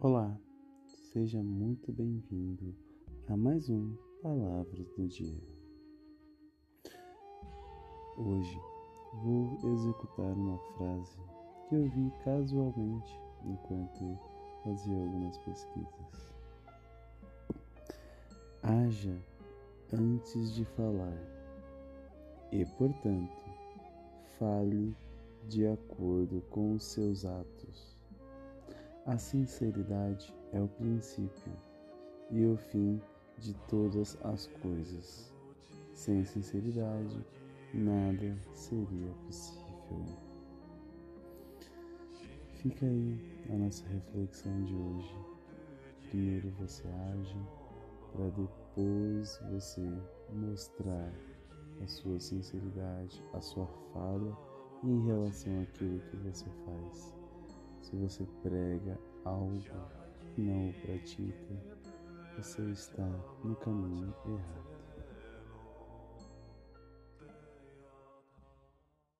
Olá, seja muito bem-vindo a mais um Palavras do Dia. Hoje vou executar uma frase que eu vi casualmente enquanto fazia algumas pesquisas. Haja antes de falar e, portanto, fale de acordo com os seus atos. A sinceridade é o princípio e o fim de todas as coisas. Sem sinceridade, nada seria possível. Fica aí a nossa reflexão de hoje. Primeiro você age para depois você mostrar a sua sinceridade, a sua fala em relação àquilo que você faz. Se você prega algo e não o pratica, você está no caminho errado.